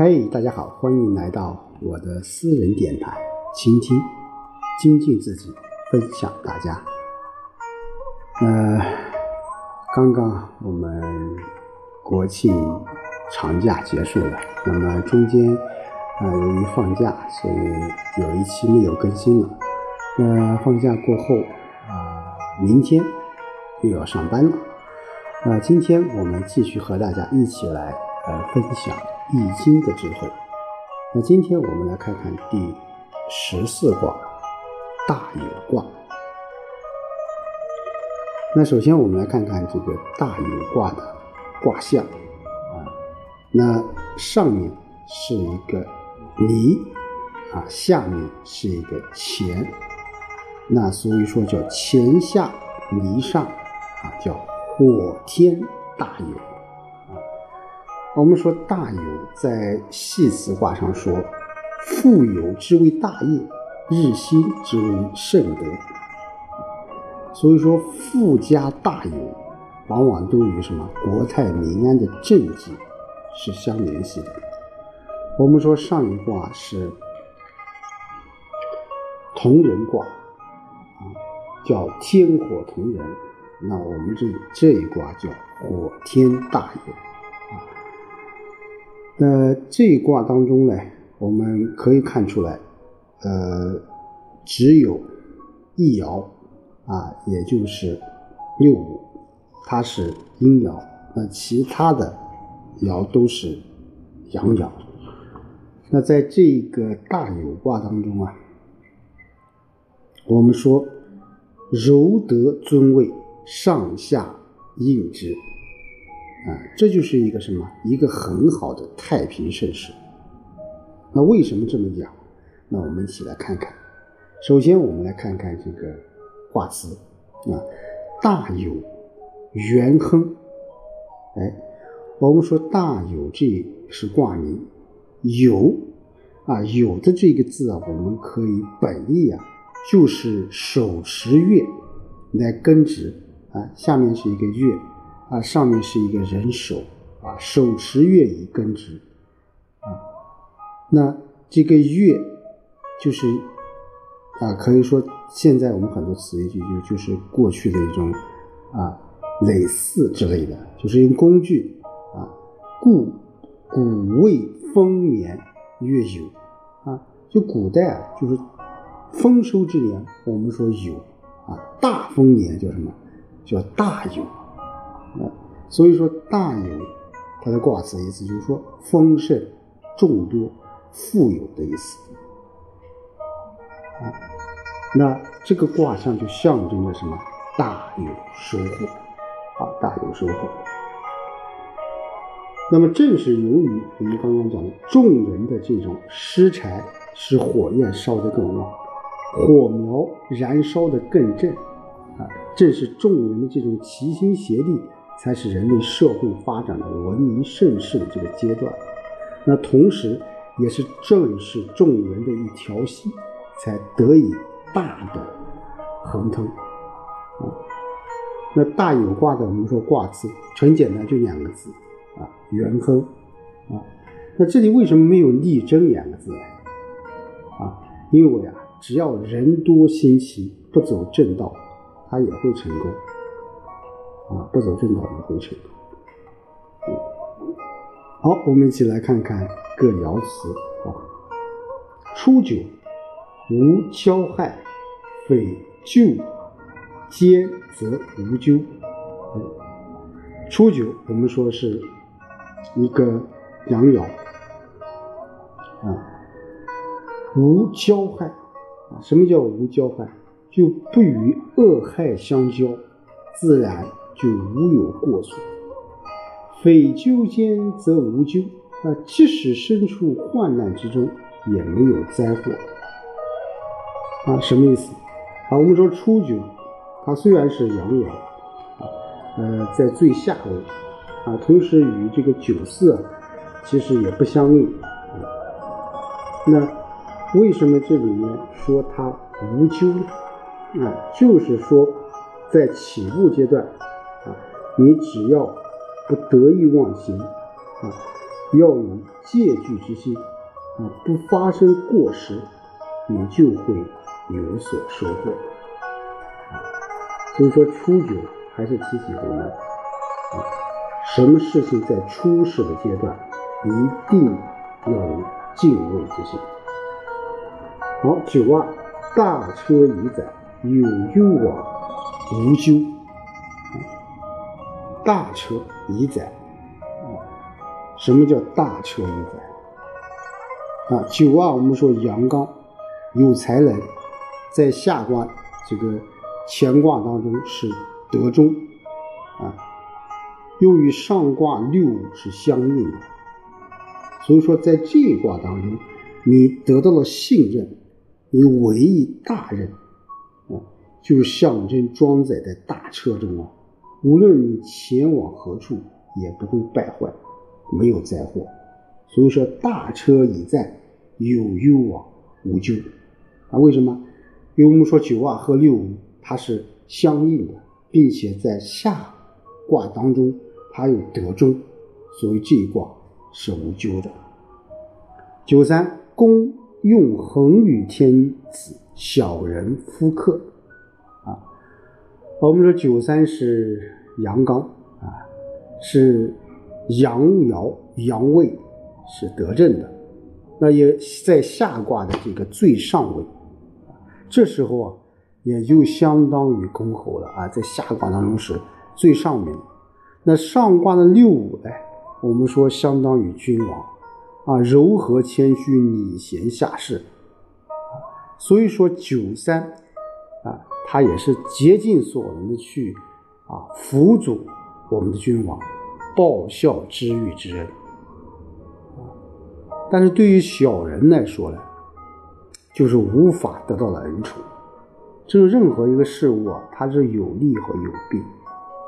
嘿，大家好，欢迎来到我的私人电台，倾听，精进自己，分享大家。呃，刚刚我们国庆长假结束了，那么中间啊、由于放假，所以有一期没有更新了。那放假过后啊、明天又要上班了。那今天我们继续和大家一起来来分享《易经》的智慧。那今天我们来看看第十四卦大有卦。那首先我们来看看这个大有卦的卦象啊，那上面是一个离啊，下面是一个乾，那所以说叫乾下离上啊，叫火天大有。我们说大有在系辞卦上说，富有之为大业，日新之为盛德。所以说，富家大有，往往都与什么国泰民安的政绩是相联系的。我们说上一卦是同人卦，啊，叫天火同人。那我们这这一卦叫火天大有，那这一卦当中呢，我们可以看出来，呃，只有一爻。啊，也就是六五，它是阴爻，那其他的爻都是阳爻。那在这个大有卦当中啊，我们说柔德尊位，上下应之，啊，这就是一个什么？一个很好的太平盛世。那为什么这么讲？那我们一起来看看。首先，我们来看看这个。卦辞啊，大有，元亨。哎，我们说大有这是卦名，有啊有的这个字啊，我们可以本意啊，就是手持月来根植啊，下面是一个月啊，上面是一个人手啊，手持月以根植啊，那这个月就是。啊，可以说现在我们很多词语就就就是过去的一种啊类似之类的，就是用工具啊，故古未丰年月有啊，就古代啊，就是丰收之年，我们说有啊，大丰年叫什么？叫大有啊，所以说大有它的卦辞意思就是说丰盛、众多、富有的意思。啊，那这个卦象就象征着什么？大有收获，啊，大有收获。那么正是由于我们刚刚讲的众人的这种施柴，使火焰烧得更旺，火苗燃烧得更正，啊，正是众人的这种齐心协力，才是人类社会发展的文明盛世的这个阶段。那同时，也是正是众人的一条心。才得以大的亨通啊！那大有卦的，我们说卦字很简单，就两个字啊，元亨啊。那这里为什么没有力争两个字呢？啊，因为啊，只要人多心齐，不走正道，他也会成功啊，不走正道也会成功。好，我们一起来看看各爻辞啊，初九。无交害，匪咎兼则无咎。初九，我们说是一个阳爻啊，无交害啊。什么叫无交害？就不与恶害相交，自然就无有过错。匪咎兼则无咎啊，即使身处患难之中，也没有灾祸。啊，什么意思？啊，我们说初九，它虽然是阳爻，啊，呃，在最下位，啊，同时与这个九四其实也不相应。那为什么这里面说它无咎呢？啊，就是说在起步阶段，你只要不得意忘形，啊，要有戒惧之心啊，不发生过失，你就会有所收获。所以说，初九还是提醒我们啊，什么事情在初始的阶段，一定要有敬畏之心。好，九二，大车已载，有攸往，无咎。大车已载，啊什么叫大车已载？啊，九二我们说阳刚，有才能，在下卦这个乾卦当中是得中，啊，又与上卦六是相应的，所以说在这一卦当中，你得到了信任。你委以大任，啊，就象征装载在大车中啊，无论你前往何处，也不会败坏，没有灾祸。所以说，大车已在，有攸往，无咎。啊，为什么？因为我们说九二和六五它是相应的，并且在下卦当中它有得中，所以这一卦是无咎的。九三公。用恒与天子，小人夫克，我们说九三是阳刚啊，是阳爻阳位是得正的，那也在下卦的这个最上位，这时候啊，也就相当于公侯了啊，在下卦当中是最上面。那上卦的六五呢，我们说相当于君王。啊，柔和谦虚，礼贤下士，所以说九三，他也是竭尽所能的去啊辅佐我们的君王，报效知遇之恩。但是对于小人来说呢，就是无法得到的恩宠。这个任何一个事物啊，它是有利和有弊。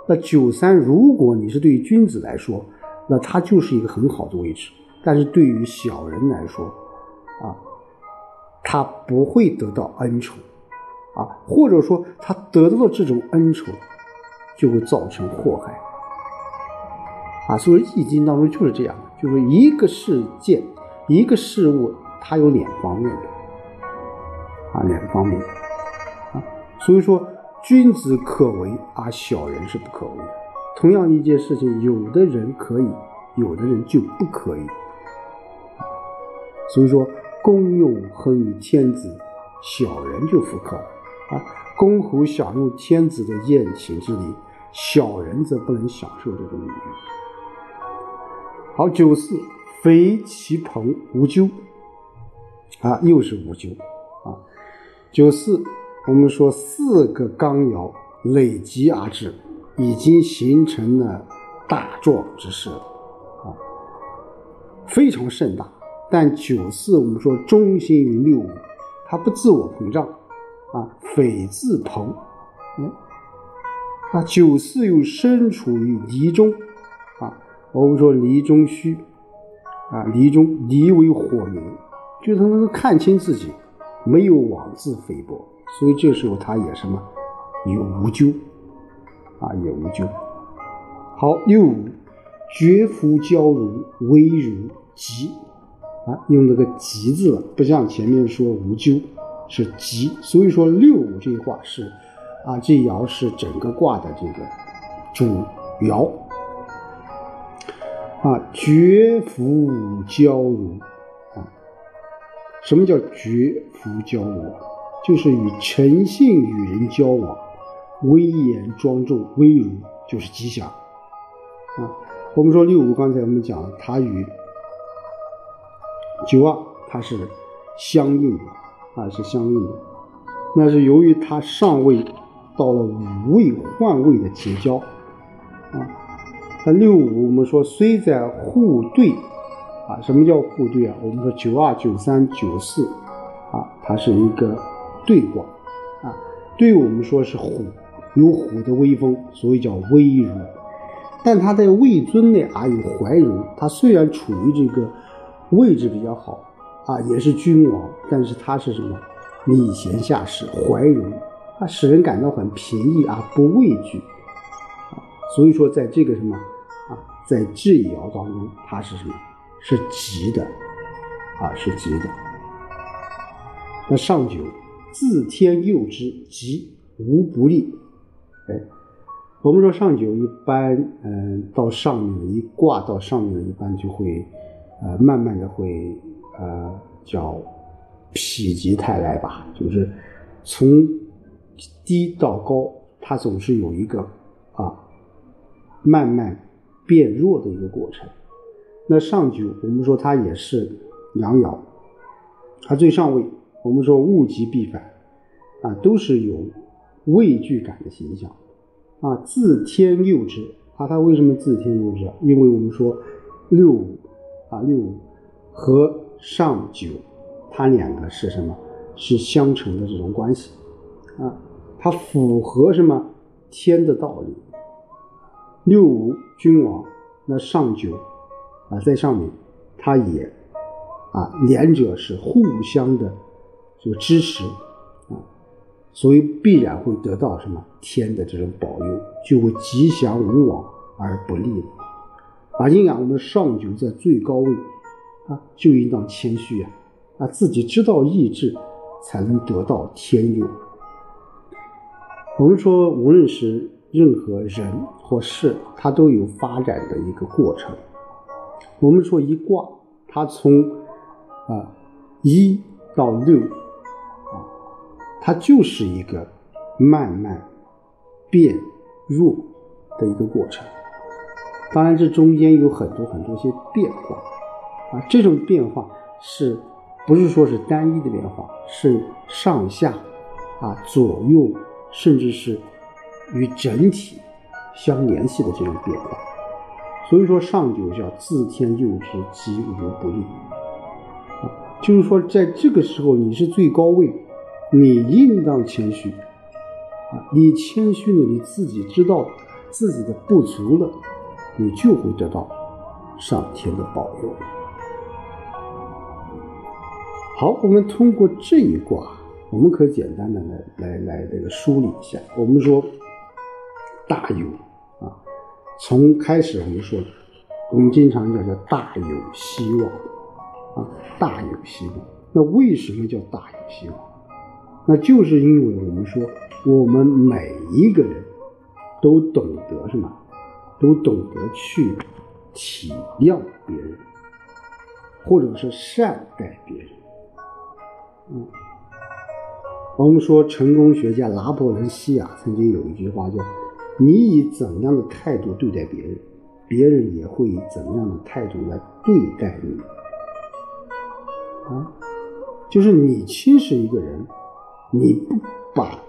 那九三，如果你是对于君子来说，那它就是一个很好的位置。但是对于小人来说，啊，他不会得到恩宠，啊，或者说他得到了这种恩宠，就会造成祸害，啊，所以《易经》当中就是这样，就是一个事件、一个事物，它有两方面的，啊，两方面，啊，所以说君子可为，而小人是不可为的。同样一件事情，有的人可以，有的人就不可以。所以说，公用亨于天子，小人就复克了啊。公侯享用天子的宴请之礼，小人则不能享受这种礼遇。好，九四，肥其朋无咎啊，又是无咎啊。九四，我们说四个刚爻累积而至，已经形成了大壮之势了啊，非常盛大。但九四我们说忠心于六五，它不自我膨胀，啊，匪自膨，嗯，啊，九四又身处于离中，啊，我们说离中虚，啊，离中离为火明，就他能够看清自己，没有妄自菲薄，所以这时候他也什么有无咎，啊，也无咎。好，六五绝夫交如，微如吉。啊，用这个“吉”字了，不像前面说无咎，是“吉”。所以说六五这一卦是啊，这爻是整个卦的这个主爻啊。绝福交融啊，什么叫绝福交如？就是与诚信与人交往，威严庄重，威如就是吉祥啊。我们说六五，刚才我们讲了，它与九二它是相应的啊，是相应的。那是由于它上位到了五位换位的结交啊。那六五我们说虽在互对啊，什么叫互对啊？我们说九二、九三、九四啊，它是一个对卦啊。对我们说是虎，有虎的威风，所以叫威如。但它在位尊内啊有怀柔，它虽然处于这个。位置比较好啊，也是君王，但是他是什么？礼贤下士，怀柔，啊，使人感到很平易啊，不畏惧啊。所以说，在这个什么啊，在这一爻当中，他是什么？是吉的，啊，是吉的。那上九，自天佑之，吉无不利。哎，我们说上九一般，嗯，到上面一挂到上面，一般就会，呃，慢慢的会，呃，叫否极泰来吧，就是从低到高，它总是有一个啊，慢慢变弱的一个过程。那上九，我们说它也是阳爻，它最上位，我们说物极必反，啊，都是有畏惧感的形象。啊，自天佑之啊，他为什么自天佑之？因为我们说六五啊，六五和上九，它两个是什么？是相乘的这种关系啊，它符合什么天的道理？六五君王，那上九啊在上面，它也啊，两者是互相的这个支持啊。所以必然会得到什么天的这种保佑，就会吉祥无往而不利了。啊，阴阳我们上九在最高位，啊，就应当谦虚啊，啊，自己知道意志，才能得到天佑。我们说，无论是任何人或事，它都有发展的一个过程。我们说一卦，它从啊一到六啊。它就是一个慢慢变弱的一个过程，当然这中间有很多很多些变化啊，这种变化是不是说是单一的变化？是上下啊、左右，甚至是与整体相联系的这种变化。所以说上九叫自天佑之，吉无不利啊，就是说在这个时候你是最高位。你应当谦虚啊！你谦虚了，你自己知道自己的不足了，你就会得到上天的保佑。好，我们通过这一卦，我们可简单的来来来这个梳理一下。我们说大有啊，从开始我们说，我们经常讲叫大有希望啊，大有希望。那为什么叫大有希望？那就是因为我们说，我们每一个人都懂得什么，都懂得去体谅别人，或者是善待别人。嗯，我们说成功学家拿破仑西亚曾经有一句话叫：“你以怎样的态度对待别人，别人也会以怎样的态度来对待你。”啊，就是你轻视一个人。你不把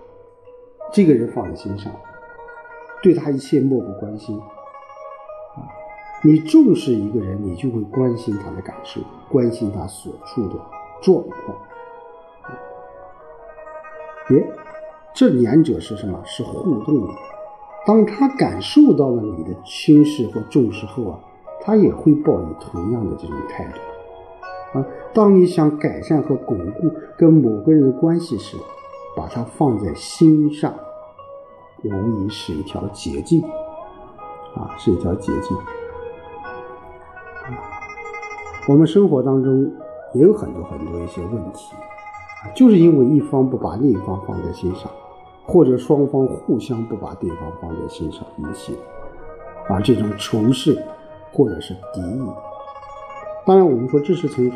这个人放在心上，对他一切漠不关心，啊，你重视一个人，你就会关心他的感受，关心他所处的状况，别，这两者是什么？是互动的。当他感受到了你的轻视或重视后啊，他也会抱以同样的这种态度。啊，当你想改善和巩固跟某个人的关系时，把它放在心上，无疑是一条捷径，啊，是一条捷径。我们生活当中也有很多很多一些问题，就是因为一方不把另一方放在心上，或者双方互相不把对方放在心上引起，啊，这种仇视或者是敌意。当然，我们说这是从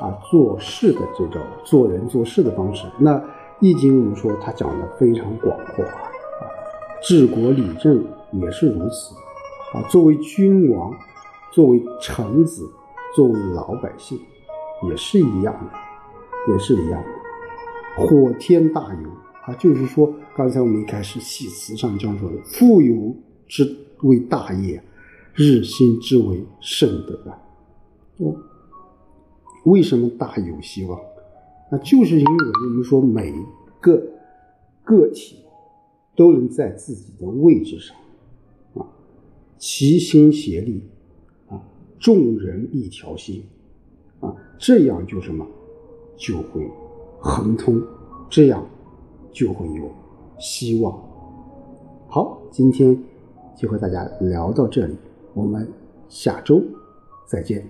啊做事的这种做人做事的方式。那《易经》我们说它讲的非常广阔啊，治国理政也是如此啊。作为君王，作为臣子，作为老百姓，也是一样的，也是一样的。火天大有啊，就是说刚才我们一开始戏词上讲说的“富有之为大业，日新之为圣德”啊。为什么大有希望？那就是因为我们说每个个体都能在自己的位置上啊，齐心协力啊，众人一条心啊，这样就什么就会恒通，这样就会有希望。好，今天就和大家聊到这里，我们下周再见。